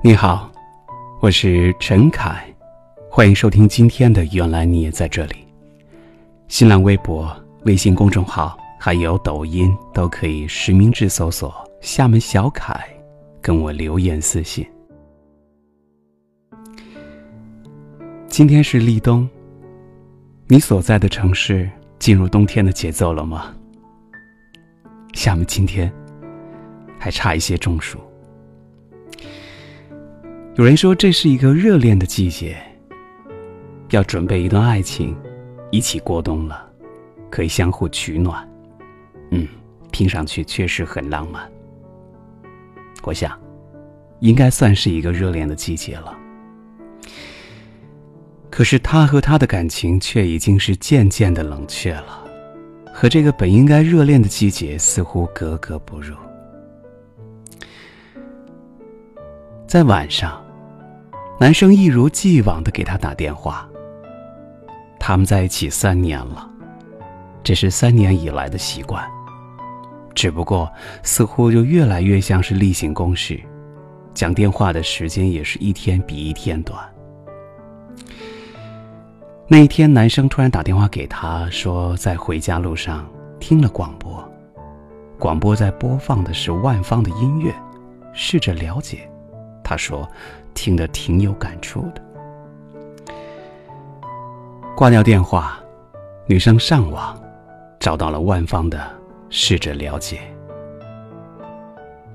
你好，我是陈凯，欢迎收听今天的《原来你也在这里》。新浪微博、微信公众号还有抖音都可以实名制搜索“厦门小凯”，跟我留言私信。今天是立冬，你所在的城市进入冬天的节奏了吗？厦门今天还差一些中暑。有人说这是一个热恋的季节，要准备一段爱情，一起过冬了，可以相互取暖。嗯，听上去确实很浪漫。我想，应该算是一个热恋的季节了。可是他和他的感情却已经是渐渐的冷却了，和这个本应该热恋的季节似乎格格不入。在晚上。男生一如既往的给她打电话。他们在一起三年了，这是三年以来的习惯。只不过似乎就越来越像是例行公事，讲电话的时间也是一天比一天短。那一天，男生突然打电话给她，说在回家路上听了广播，广播在播放的是万芳的音乐，试着了解。他说。听得挺有感触的。挂掉电话，女生上网找到了万芳的《试着了解》，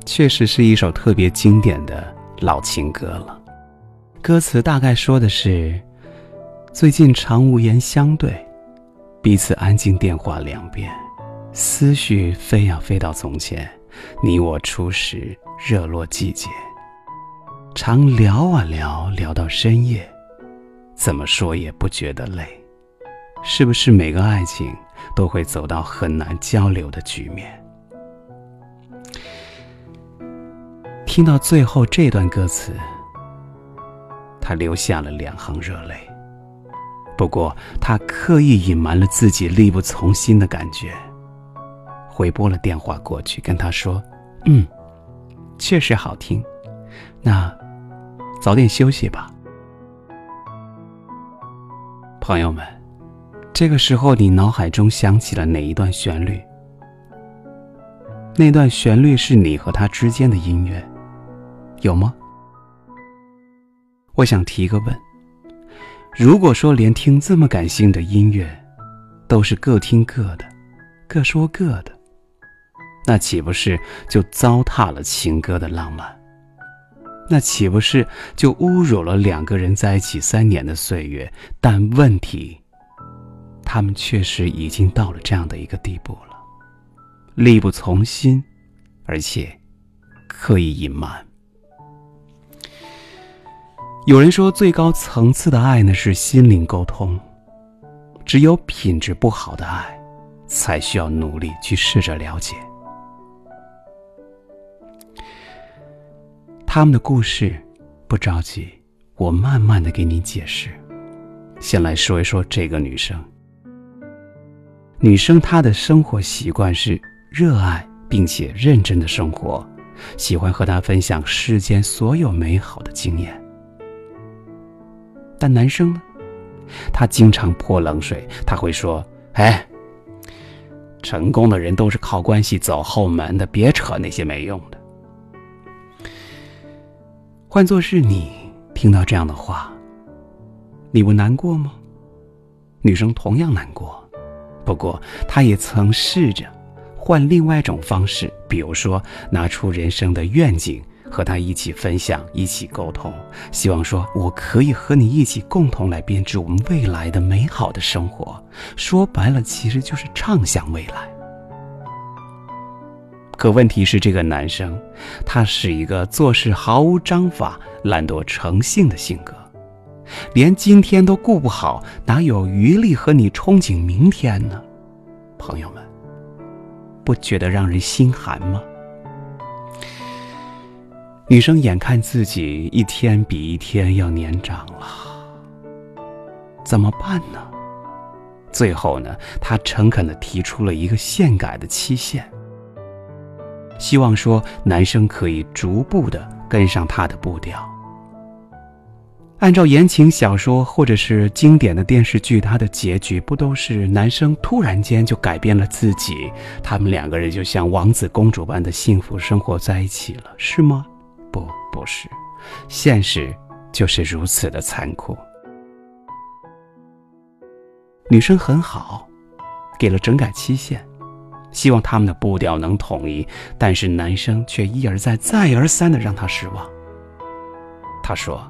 确实是一首特别经典的老情歌了。歌词大概说的是：最近常无言相对，彼此安静电话两边，思绪飞呀飞到从前，你我初识热络季节。常聊啊聊，聊到深夜，怎么说也不觉得累。是不是每个爱情都会走到很难交流的局面？听到最后这段歌词，他流下了两行热泪。不过他刻意隐瞒了自己力不从心的感觉，回拨了电话过去，跟他说：“嗯，确实好听。那。”早点休息吧，朋友们。这个时候，你脑海中想起了哪一段旋律？那段旋律是你和他之间的音乐，有吗？我想提个问：如果说连听这么感性的音乐，都是各听各的，各说各的，那岂不是就糟蹋了情歌的浪漫？那岂不是就侮辱了两个人在一起三年的岁月？但问题，他们确实已经到了这样的一个地步了，力不从心，而且刻意隐瞒。有人说，最高层次的爱呢是心灵沟通，只有品质不好的爱，才需要努力去试着了解。他们的故事，不着急，我慢慢的给你解释。先来说一说这个女生。女生她的生活习惯是热爱并且认真的生活，喜欢和他分享世间所有美好的经验。但男生呢，他经常泼冷水，他会说：“哎，成功的人都是靠关系走后门的，别扯那些没用的。”换作是你听到这样的话，你不难过吗？女生同样难过，不过她也曾试着换另外一种方式，比如说拿出人生的愿景和他一起分享、一起沟通，希望说我可以和你一起共同来编织我们未来的美好的生活。说白了，其实就是畅想未来。可问题是，这个男生，他是一个做事毫无章法、懒惰成性的性格，连今天都顾不好，哪有余力和你憧憬明天呢？朋友们，不觉得让人心寒吗？女生眼看自己一天比一天要年长了，怎么办呢？最后呢，她诚恳地提出了一个限改的期限。希望说男生可以逐步的跟上他的步调，按照言情小说或者是经典的电视剧，它的结局不都是男生突然间就改变了自己，他们两个人就像王子公主般的幸福生活在一起了，是吗？不，不是，现实就是如此的残酷。女生很好，给了整改期限，希望他们的步调能统一，但是男生却一而再、再而三的让她失望。他说。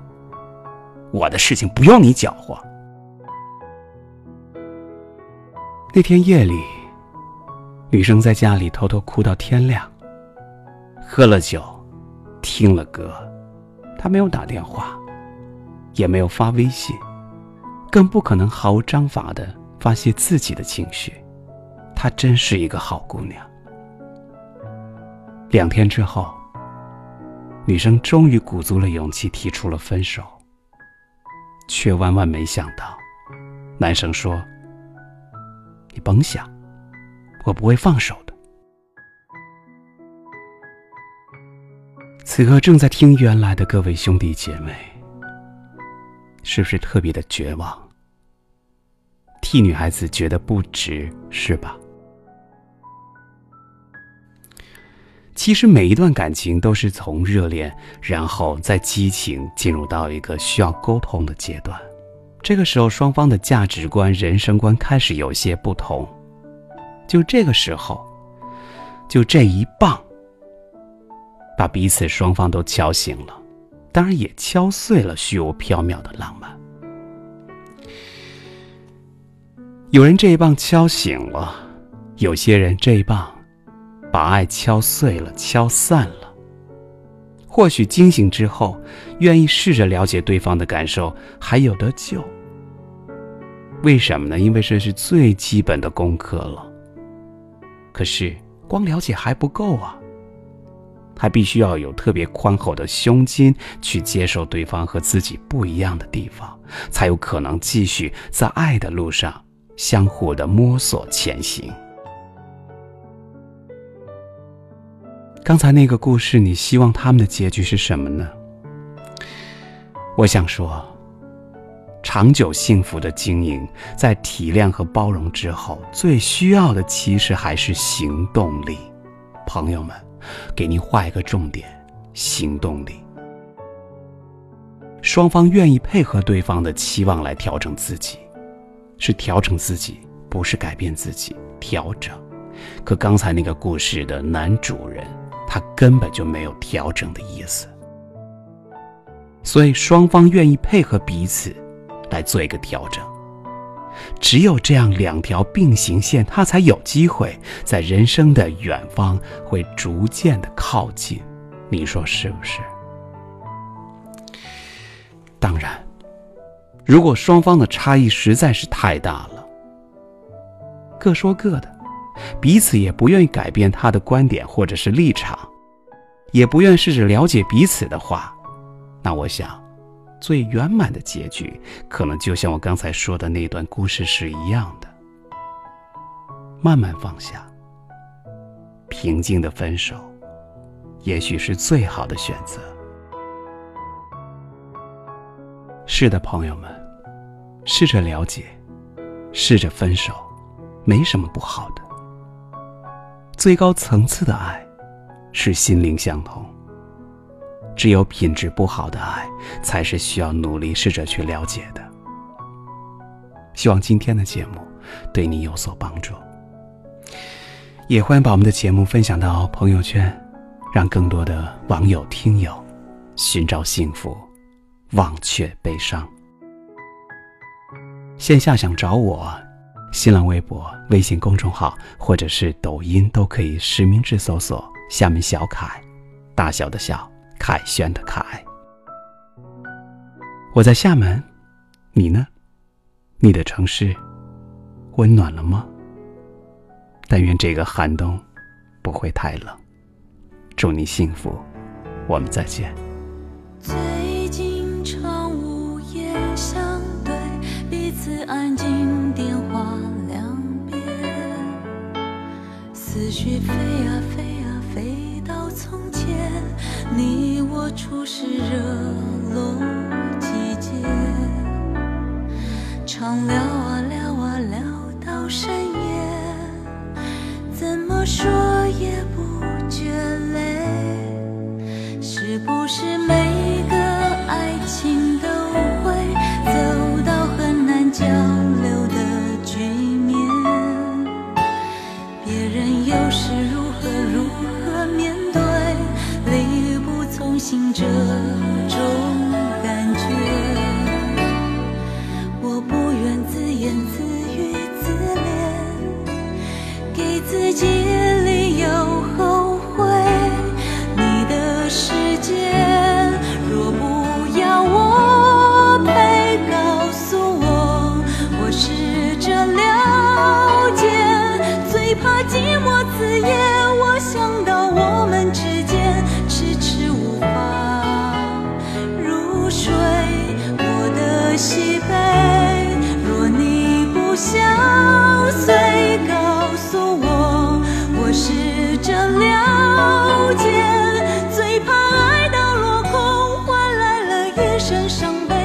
我的事情不用你搅和。那天夜里，女生在家里偷偷哭到天亮。喝了酒，听了歌，她没有打电话，也没有发微信，更不可能毫无章法的发泄自己的情绪。她真是一个好姑娘。两天之后，女生终于鼓足了勇气提出了分手。却万万没想到，男生说：“你甭想，我不会放手的。”此刻正在听原来的各位兄弟姐妹，是不是特别的绝望？替女孩子觉得不值，是吧？其实每一段感情都是从热恋，然后再激情，进入到一个需要沟通的阶段。这个时候，双方的价值观、人生观开始有些不同。就这个时候，就这一棒，把彼此双方都敲醒了，当然也敲碎了虚无缥缈的浪漫。有人这一棒敲醒了，有些人这一棒。把爱敲碎了，敲散了。或许惊醒之后，愿意试着了解对方的感受，还有得救。为什么呢？因为这是最基本的功课了。可是光了解还不够啊，还必须要有特别宽厚的胸襟，去接受对方和自己不一样的地方，才有可能继续在爱的路上相互的摸索前行。刚才那个故事，你希望他们的结局是什么呢？我想说，长久幸福的经营，在体谅和包容之后，最需要的其实还是行动力。朋友们，给您画一个重点：行动力。双方愿意配合对方的期望来调整自己，是调整自己，不是改变自己。调整。可刚才那个故事的男主人。他根本就没有调整的意思，所以双方愿意配合彼此来做一个调整。只有这样，两条并行线，他才有机会在人生的远方会逐渐的靠近。你说是不是？当然，如果双方的差异实在是太大了，各说各的。彼此也不愿意改变他的观点或者是立场，也不愿试着了解彼此的话，那我想，最圆满的结局可能就像我刚才说的那段故事是一样的。慢慢放下，平静的分手，也许是最好的选择。是的，朋友们，试着了解，试着分手，没什么不好的。最高层次的爱，是心灵相通。只有品质不好的爱，才是需要努力试着去了解的。希望今天的节目对你有所帮助，也欢迎把我们的节目分享到朋友圈，让更多的网友听友寻找幸福，忘却悲伤。线下想找我。新浪微博、微信公众号或者是抖音都可以实名制搜索“厦门小凯”，大小的小凯旋的凯。我在厦门，你呢？你的城市温暖了吗？但愿这个寒冬不会太冷。祝你幸福，我们再见。去飞呀、啊、飞呀、啊、飞到从前，你我初识热络季节，常聊啊聊啊聊到深夜，怎么说？这种感觉。我不愿自言自语自怜，给自己理由后悔。你的世界若不要我陪，告诉我，我试着了解。最怕寂寞刺夜，我想到一身伤悲，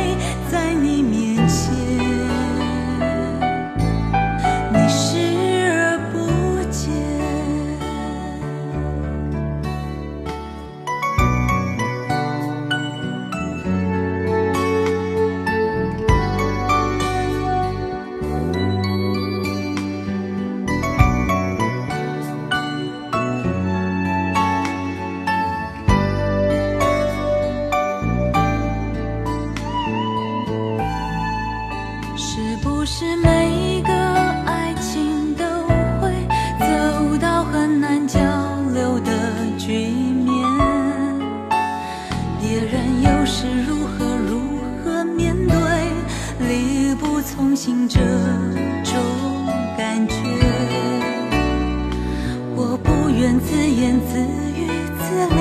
自言自语自怜，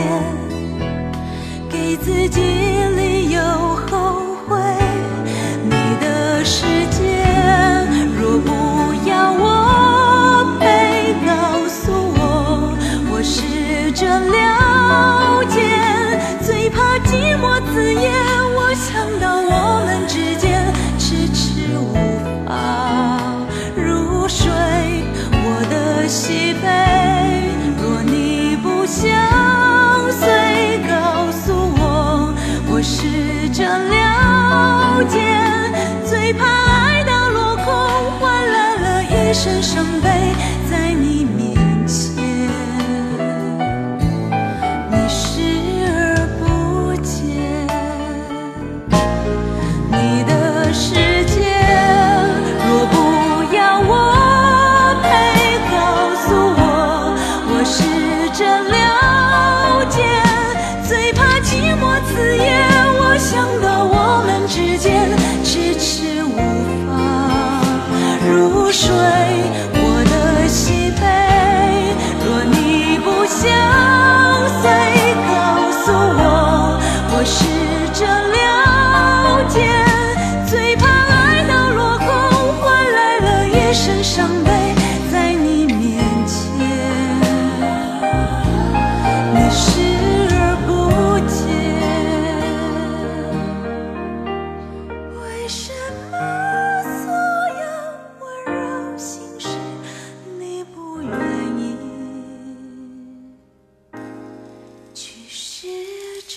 给自己理由后悔。你的世界若不要我陪，告诉我，我试着了解。最怕寂寞刺夜，我想到我们之间迟迟无法入睡。我的喜悲，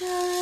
shine.